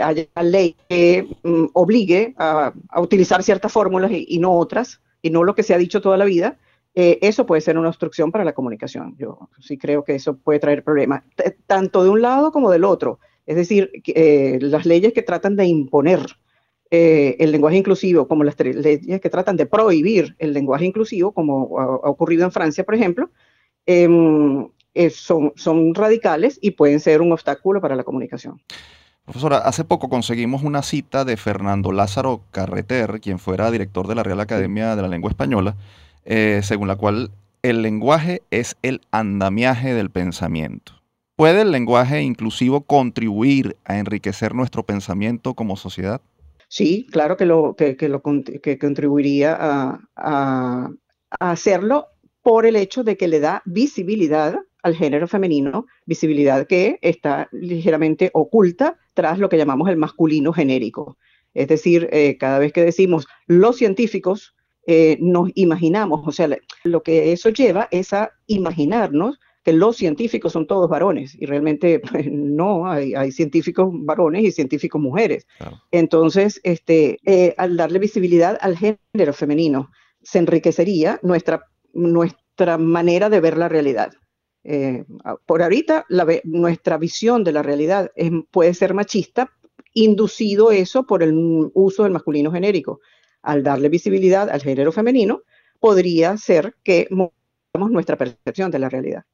haya una ley que mm, obligue a, utilizar ciertas fórmulas y, no otras, y no lo que se ha dicho toda la vida, eh, eso puede ser una obstrucción para la comunicación. Yo sí creo que eso puede traer problemas, tanto de un lado como del otro. Es decir, eh, las leyes que tratan de imponer eh, el lenguaje inclusivo, como las leyes que tratan de prohibir el lenguaje inclusivo, como ha, ocurrido en Francia, por ejemplo, em, eh, son, radicales y pueden ser un obstáculo para la comunicación. Profesora, hace poco conseguimos una cita de Fernando Lázaro Carreter, quien fuera director de la Real Academia de la Lengua Española, según la cual el lenguaje es el andamiaje del pensamiento. ¿Puede el lenguaje inclusivo contribuir a enriquecer nuestro pensamiento como sociedad? Sí, claro que, lo, que, lo, contribuiría a, hacerlo por el hecho de que le da visibilidad al género femenino, visibilidad que está ligeramente oculta tras lo que llamamos el masculino genérico. Es decir, eh, cada vez que decimos los científicos, eh, nos imaginamos, o sea, lo que eso lleva es a imaginarnos los científicos son todos varones y realmente pues, no, hay, científicos varones y científicos mujeres. Entonces, este, eh, al darle visibilidad al género femenino, se enriquecería nuestra, nuestra manera de ver la realidad. Eh, por ahorita, nuestra visión de la realidad puede ser machista, inducido eso por el uso del masculino genérico. Al darle visibilidad al género femenino, podría ser que nuestra percepción de la realidad.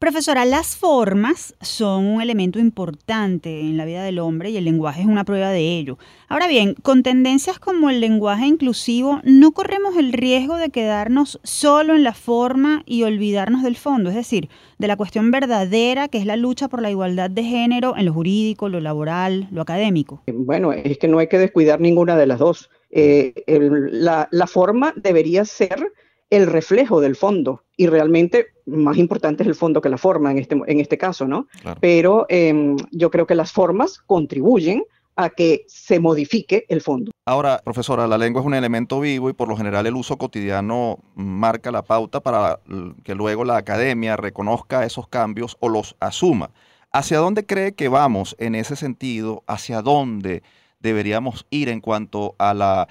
Profesora, las formas son un elemento importante en la vida del hombre y el lenguaje es una prueba de ello. Ahora bien, con tendencias como el lenguaje inclusivo, no corremos el riesgo de quedarnos solo en la forma y olvidarnos del fondo, es decir, de la cuestión verdadera que es la lucha por la igualdad de género en lo jurídico, lo laboral, lo académico. Bueno, es que no hay que descuidar ninguna de las dos. Eh, la, la forma debería ser el reflejo del fondo. Y realmente más importante es el fondo que la forma en este, en este caso, ¿no? Pero em, yo creo que las formas contribuyen a que se modifique el fondo. Ahora, profesora, la lengua es un elemento vivo y por lo general el uso cotidiano marca la pauta para que luego la academia reconozca esos cambios o los asuma. ¿Hacia dónde cree que vamos en ese sentido? ¿Hacia dónde deberíamos ir en cuanto a la,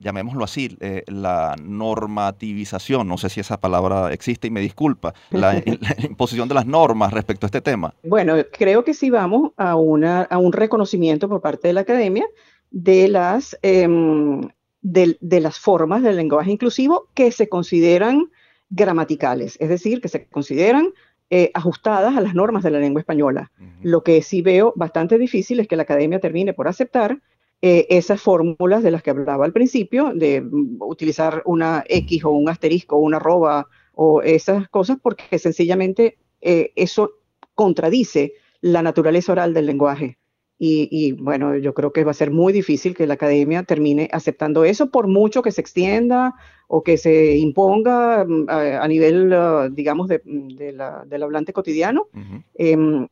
llamémoslo así, eh, la normativización? No sé si esa palabra existe y me disculpa, la, imposición de las normas respecto a este tema. Bueno, creo que sí vamos a, una, a un reconocimiento por parte de la academia de las, em, de las formas del lenguaje inclusivo que se consideran gramaticales, es decir, que se consideran eh, ajustadas a las normas de la lengua española. Lo que sí veo bastante difícil es que la academia termine por aceptar eh, esas fórmulas de las que hablaba al principio, de mm, utilizar una X o un asterisco o una arroba o esas cosas, porque sencillamente eh, eso contradice la naturaleza oral del lenguaje. Y, bueno, yo creo que va a ser muy difícil que la academia termine aceptando eso, por mucho que se extienda o que se imponga mm, a, nivel, uh, digamos, de, del hablante cotidiano. Em,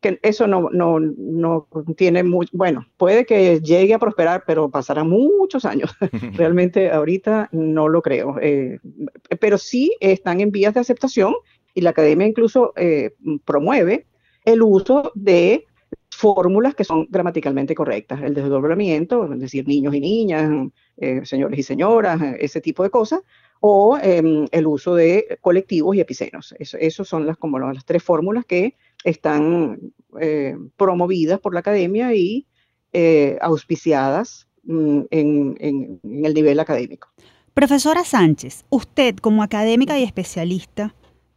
que eso no, no, no tiene mucho, bueno, puede que llegue a prosperar, pero pasará muchos años. Realmente ahorita no lo creo. Eh, pero sí están en vías de aceptación y la academia incluso eh, promueve el uso de fórmulas que son gramaticalmente correctas, el desdoblamiento, es decir, niños y niñas, eh, señores y señoras, ese tipo de cosas, o em, el uso de colectivos y epicenos. Esas son las, como las tres fórmulas que están eh, promovidas por la academia y eh, auspiciadas mm, en, en el nivel académico. Profesora Sánchez, usted como académica y especialista,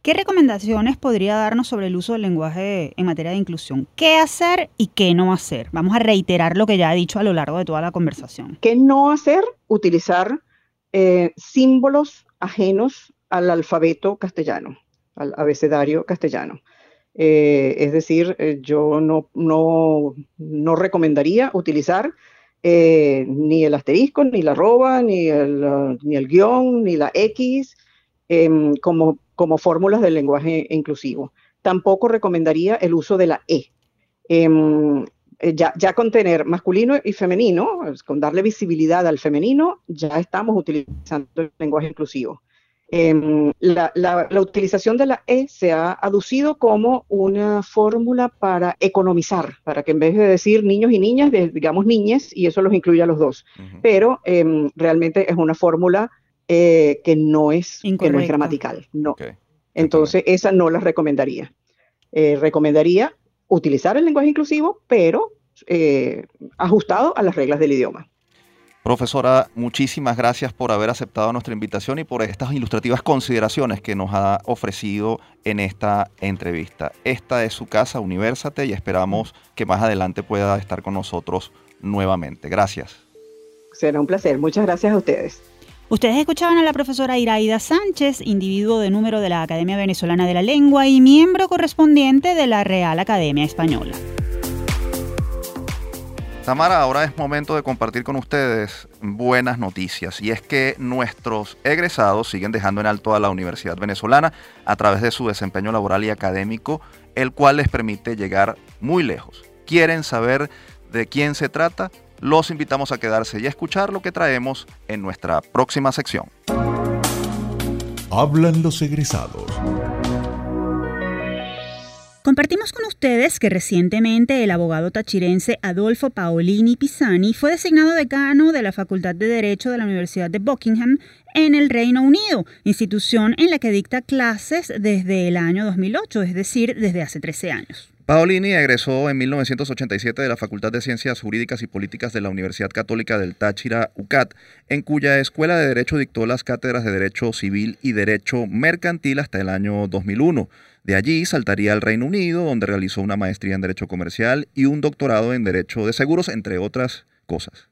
¿Qué recomendaciones podría darnos sobre el uso del lenguaje en materia de inclusión? ¿Qué hacer y qué no hacer? Vamos a reiterar lo que ya he dicho a lo largo de toda la conversación. ¿Qué no hacer? Utilizar eh, símbolos ajenos al alfabeto castellano, al abecedario castellano. Eh, es decir, eh, yo no, no, no, recomendaría utilizar ni el asterisco, ni la arroba, ni el, ni el guion, ni la X em, como como fórmulas del lenguaje inclusivo. Tampoco recomendaría el uso de la E. Em, eh, ya, ya, con tener masculino y femenino, con darle visibilidad al femenino, ya estamos utilizando el lenguaje inclusivo. Em, la, utilización de la E se ha aducido como una fórmula para economizar, para que en vez de decir niños y niñas, digamos niñes, y eso los incluye a los dos. Pero em, realmente es una fórmula eh, que, no es, que no es gramatical. No. Entonces, esa no la recomendaría. Eh, recomendaría utilizar el lenguaje inclusivo, pero eh, ajustado a las reglas del idioma. Profesora, muchísimas gracias por haber aceptado nuestra invitación y por estas ilustrativas consideraciones que nos ha ofrecido en esta entrevista. Esta es su casa, Universate, y esperamos que más adelante pueda estar con nosotros nuevamente. Gracias. Será un placer. Muchas gracias a ustedes. Ustedes escuchaban a la profesora Iraida Sánchez, individuo de número de la Academia Venezolana de la Lengua y miembro correspondiente de la Real Academia Española. Tamara, ahora es momento de compartir con ustedes buenas noticias y es que nuestros egresados siguen dejando en alto a la Universidad Venezolana a través de su desempeño laboral y académico, el cual les permite llegar muy lejos. ¿Quieren saber de quién se trata? Los invitamos a quedarse y a escuchar lo que traemos en nuestra próxima sección. Hablan los egresados. Compartimos con ustedes que recientemente el abogado tachirense Adolfo Paolini Pisani fue designado decano de la Facultad de Derecho de la Universidad de Buckingham en el Reino Unido, institución en la que dicta clases desde el año 2008, es decir, desde hace 13 años. Paolini egresó en 1987 de la Facultad de Ciencias Jurídicas y Políticas de la Universidad Católica del Táchira, UCAT, en cuya Escuela de Derecho dictó las cátedras de Derecho Civil y Derecho Mercantil hasta el año 2001. De allí saltaría al Reino Unido, donde realizó una maestría en Derecho Comercial y un doctorado en Derecho de Seguros, entre otras cosas.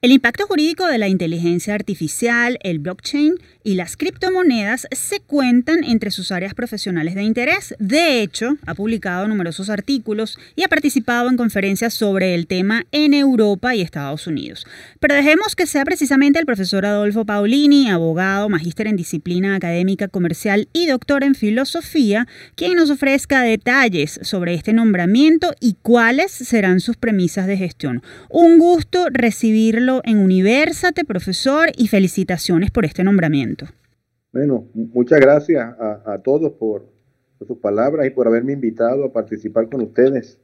El impacto jurídico de la inteligencia artificial, el blockchain y las criptomonedas se cuentan entre sus áreas profesionales de interés. De hecho, ha publicado numerosos artículos y ha participado en conferencias sobre el tema en Europa y Estados Unidos. Pero dejemos que sea precisamente el profesor Adolfo Paulini, abogado, magíster en disciplina académica comercial y doctor en filosofía, quien nos ofrezca detalles sobre este nombramiento y cuáles serán sus premisas de gestión. Un gusto recibirlo en Universate, profesor, y felicitaciones por este nombramiento. Bueno, muchas gracias a, todos por, sus palabras y por haberme invitado a participar con ustedes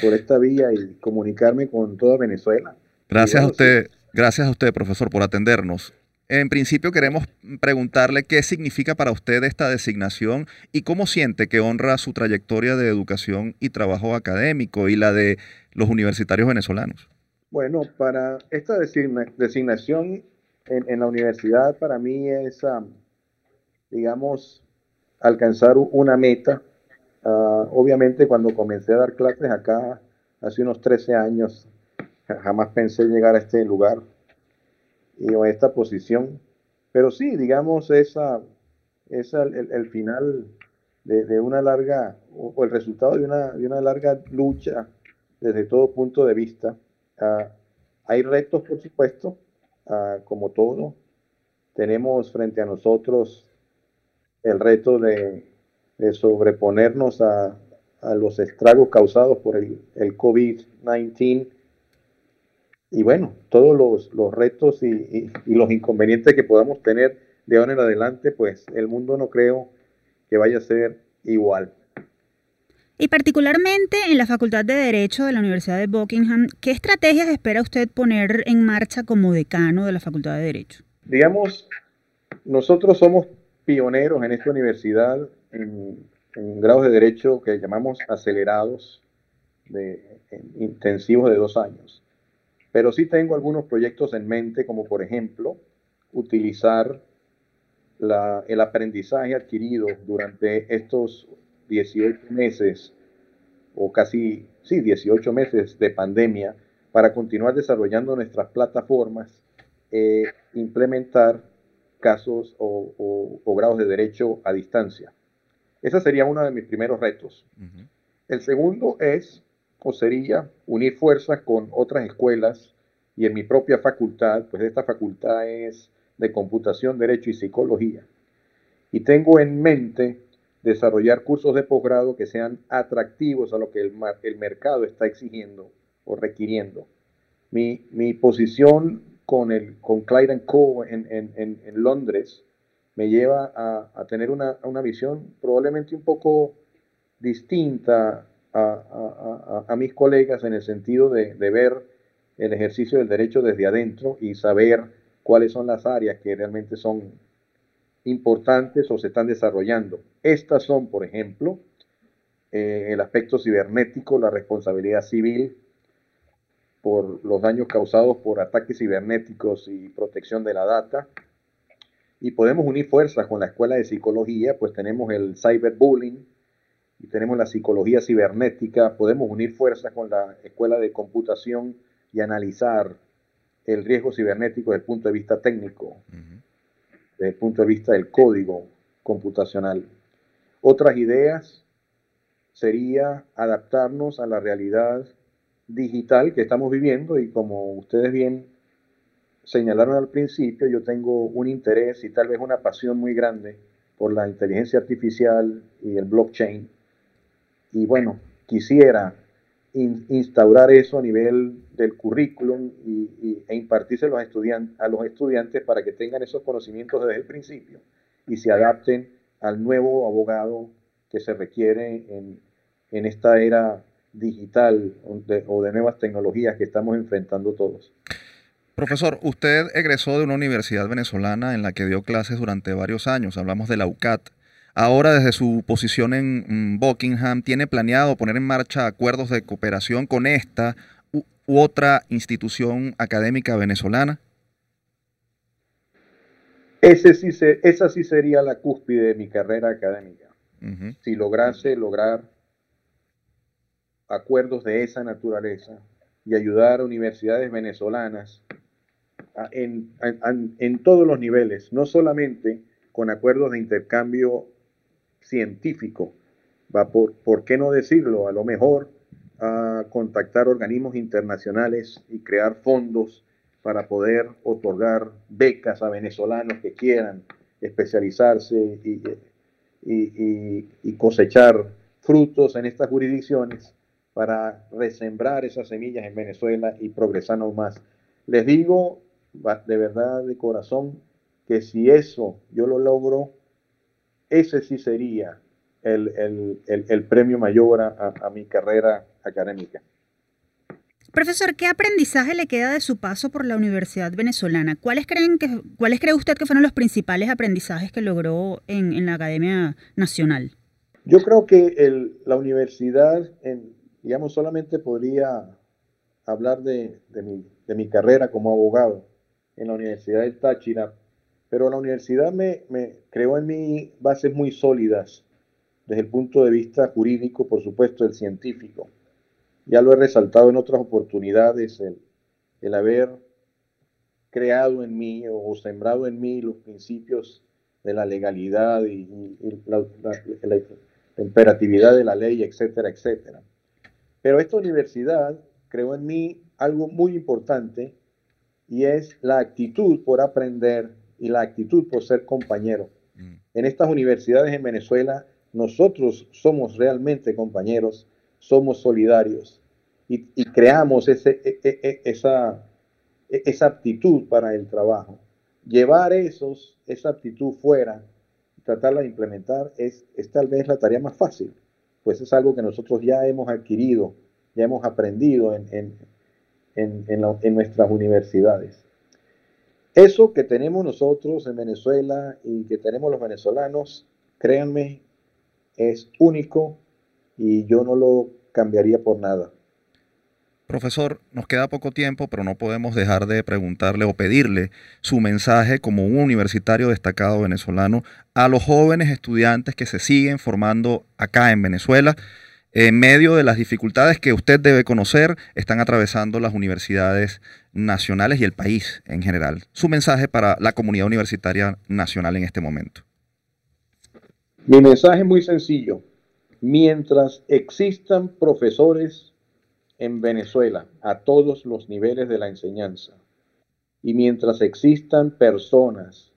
por esta vía y comunicarme con toda Venezuela. Gracias a usted, gracias a usted, profesor, por atendernos. En principio queremos preguntarle qué significa para usted esta designación y cómo siente que honra su trayectoria de educación y trabajo académico y la de los universitarios venezolanos. Bueno, para esta designación en, la universidad para mí es, digamos, alcanzar una meta. Ah, obviamente cuando comencé a dar clases acá hace unos 13 años, jamás pensé llegar a este lugar y a esta posición. Pero sí, digamos, esa es el, final de, una larga, o el resultado de una, de una larga lucha desde todo punto de vista. Ah, hay retos, por supuesto, ah, como todo. Tenemos frente a nosotros el reto de, sobreponernos a, los estragos causados por el, COVID-19 y bueno, todos los, retos y, los inconvenientes que podamos tener de ahora en adelante, pues el mundo no creo que vaya a ser igual. Y particularmente en la Facultad de Derecho de la Universidad de Buckingham, ¿qué estrategias espera usted poner en marcha como decano de la Facultad de Derecho? Digamos, nosotros somos pioneros en esta universidad en, grados de derecho que llamamos acelerados, de, intensivos de dos años. Pero sí tengo algunos proyectos en mente, como por ejemplo, utilizar el aprendizaje adquirido durante estos 18 meses o casi, sí, 18 meses de pandemia para continuar desarrollando nuestras plataformas, e implementar casos o, grados de derecho a distancia. Ese sería uno de mis primeros retos. El segundo es, o sería, unir fuerzas con otras escuelas y en mi propia facultad, pues esta facultad es de computación, derecho y psicología. Y tengo en mente desarrollar cursos de posgrado que sean atractivos a lo que el, el mercado está exigiendo o requiriendo. Mi, mi posición con, el, con Clyde Co. En, en, en, Londres me lleva a, a tener una, una, visión probablemente un poco distinta a, a, a, mis colegas en el sentido de, de ver el ejercicio del derecho desde adentro y saber cuáles son las áreas que realmente son importantes o se están desarrollando. Estas son, por ejemplo, eh, el aspecto cibernético, la responsabilidad civil por los daños causados por ataques cibernéticos y protección de la data. Y podemos unir fuerzas con la escuela de psicología, pues tenemos el cyberbullying y tenemos la psicología cibernética. Podemos unir fuerzas con la escuela de computación y analizar el riesgo cibernético desde el punto de vista técnico desde el punto de vista del código computacional. Otras ideas sería adaptarnos a la realidad digital que estamos viviendo y como ustedes bien señalaron al principio, yo tengo un interés y tal vez una pasión muy grande por la inteligencia artificial y el blockchain. Y bueno, quisiera instaurar eso a nivel del currículum e impartirse a los, estudiantes, para que tengan esos conocimientos desde el principio y se adapten al nuevo abogado que se requiere en, en esta era digital o de, o de nuevas tecnologías que estamos enfrentando todos. Profesor, usted egresó de una universidad venezolana en la que dio clases durante varios años, hablamos de la UCAT. Ahora, desde su posición en Buckingham, ¿tiene planeado poner en marcha acuerdos de cooperación con esta u, otra institución académica venezolana? Ese sí esa sí sería la cúspide de mi carrera académica. Si lograse lograr acuerdos de esa naturaleza y ayudar a universidades venezolanas en, en, todos los niveles, no solamente con acuerdos de intercambio científico, va por, ¿por qué no decirlo? A lo mejor a contactar organismos internacionales y crear fondos para poder otorgar becas a venezolanos que quieran especializarse y, cosechar frutos en estas jurisdicciones para resembrar esas semillas en Venezuela y progresar aún más. Les digo de verdad, de corazón, que si eso yo lo logro, ese sí sería el, premio mayor a mi carrera académica. Profesor, ¿qué aprendizaje le queda de su paso por la Universidad Venezolana? ¿Cuáles, creen que, ¿cuáles cree usted que fueron los principales aprendizajes que logró en, la Academia Nacional? Yo creo que la universidad, digamos, solamente podría hablar de, mi, carrera como abogado en la Universidad del Táchira, pero la universidad me, me creó en mí bases muy sólidas desde el punto de vista jurídico, por supuesto, el científico ya lo he resaltado en otras oportunidades, el, haber creado en mí o, sembrado en mí los principios de la legalidad y, la, imperatividad de la ley, etcétera, etcétera. Pero esta universidad creó en mí algo muy importante y es la actitud por aprender y la actitud por ser compañero. Mm. En estas universidades en Venezuela, nosotros somos realmente compañeros somos solidarios y, creamos e, e, e, esa, esa aptitud para el trabajo. Llevar esa aptitud fuera, tratarla de implementar, es, tal vez la tarea más fácil, pues es algo que nosotros ya hemos adquirido, ya hemos aprendido en, en, en, en nuestras universidades. Eso que tenemos nosotros en Venezuela y que tenemos los venezolanos, créanme, es único y yo no lo cambiaría por nada. Profesor, nos queda poco tiempo, pero no podemos dejar de preguntarle o pedirle su mensaje como un universitario destacado venezolano a los jóvenes estudiantes que se siguen formando acá en Venezuela. En medio de las dificultades que usted debe conocer, están atravesando las universidades nacionales y el país en general. Su mensaje para la comunidad universitaria nacional en este momento. Mi mensaje es muy sencillo mientras existan profesores en Venezuela a todos los niveles de la enseñanza y mientras existan personas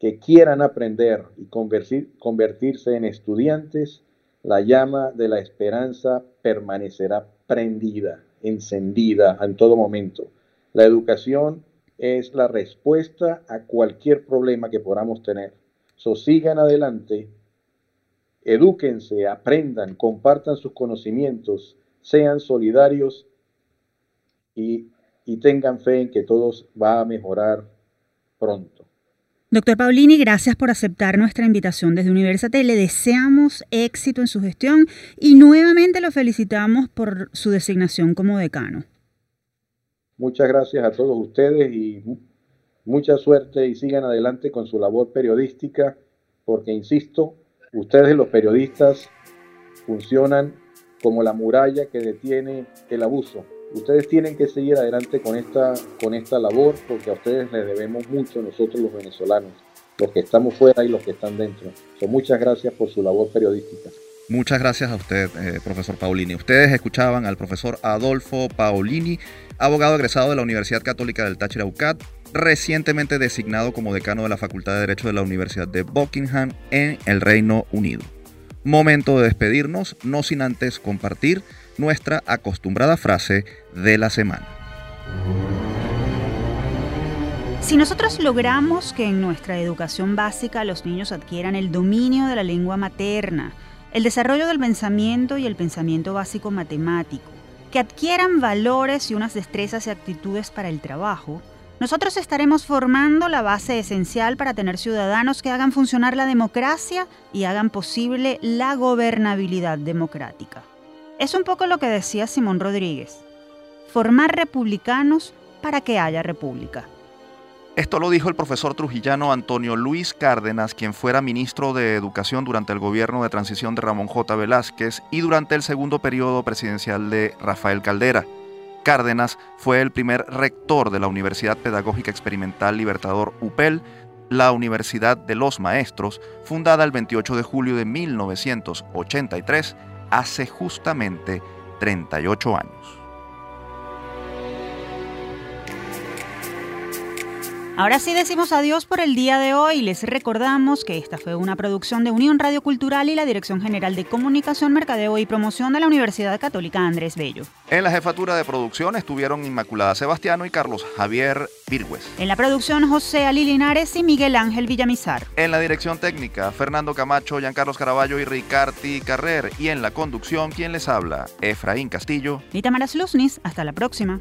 que quieran aprender y convertirse en estudiantes, la llama de la esperanza permanecerá prendida, encendida en todo momento. La educación es la respuesta a cualquier problema que podamos tener. So, sigan adelante Edúquense, aprendan, compartan sus conocimientos, sean solidarios y, tengan fe en que todos va a mejorar pronto. Doctor Paulini, gracias por aceptar nuestra invitación desde Universitate. Le deseamos éxito en su gestión y nuevamente lo felicitamos por su designación como decano. Muchas gracias a todos ustedes y mucha suerte y sigan adelante con su labor periodística porque, insisto, Ustedes los periodistas funcionan como la muralla que detiene el abuso. Ustedes tienen que seguir adelante con esta, con esta labor porque a ustedes les debemos mucho nosotros los venezolanos, los que estamos fuera y los que están dentro. muchas gracias por su labor periodística. Muchas gracias a usted, eh, profesor Paulini. Ustedes escuchaban al profesor Adolfo Paulini, abogado egresado de la Universidad Católica del Táchira UCAT, recientemente designado como decano de la Facultad de Derecho de la Universidad de Buckingham en el Reino Unido. Momento de despedirnos, no sin antes compartir nuestra acostumbrada frase de la semana. Si nosotros logramos que en nuestra educación básica los niños adquieran el dominio de la lengua materna, el desarrollo del pensamiento y el pensamiento básico matemático, que adquieran valores y unas destrezas y actitudes para el trabajo, nosotros estaremos formando la base esencial para tener ciudadanos que hagan funcionar la democracia y hagan posible la gobernabilidad democrática. Es un poco lo que decía Simón Rodríguez, formar republicanos para que haya república. Esto lo dijo el profesor trujillano Antonio Luis Cárdenas, quien fuera ministro de Educación durante el gobierno de transición de Ramón J. Velázquez y durante el segundo periodo presidencial de Rafael Caldera. Cárdenas fue el primer rector de la Universidad Pedagógica Experimental Libertador UPEL, la Universidad de los Maestros, fundada el 28 de julio de 1983, hace justamente 38 años. Ahora sí decimos adiós por el día de hoy. Les recordamos que esta fue una producción de Unión Radio Cultural y la Dirección General de Comunicación, Mercadeo y Promoción de la Universidad Católica Andrés Bello. En la jefatura de producción estuvieron Inmaculada Sebastiano y Carlos Javier Virgües. En la producción José Ali Linares y Miguel Ángel Villamizar. En la dirección técnica Fernando Camacho, Giancarlos Caraballo y Ricardi Carrer. Y en la conducción, quien les habla, Efraín Castillo. Y Tamara Luznis. Hasta la próxima.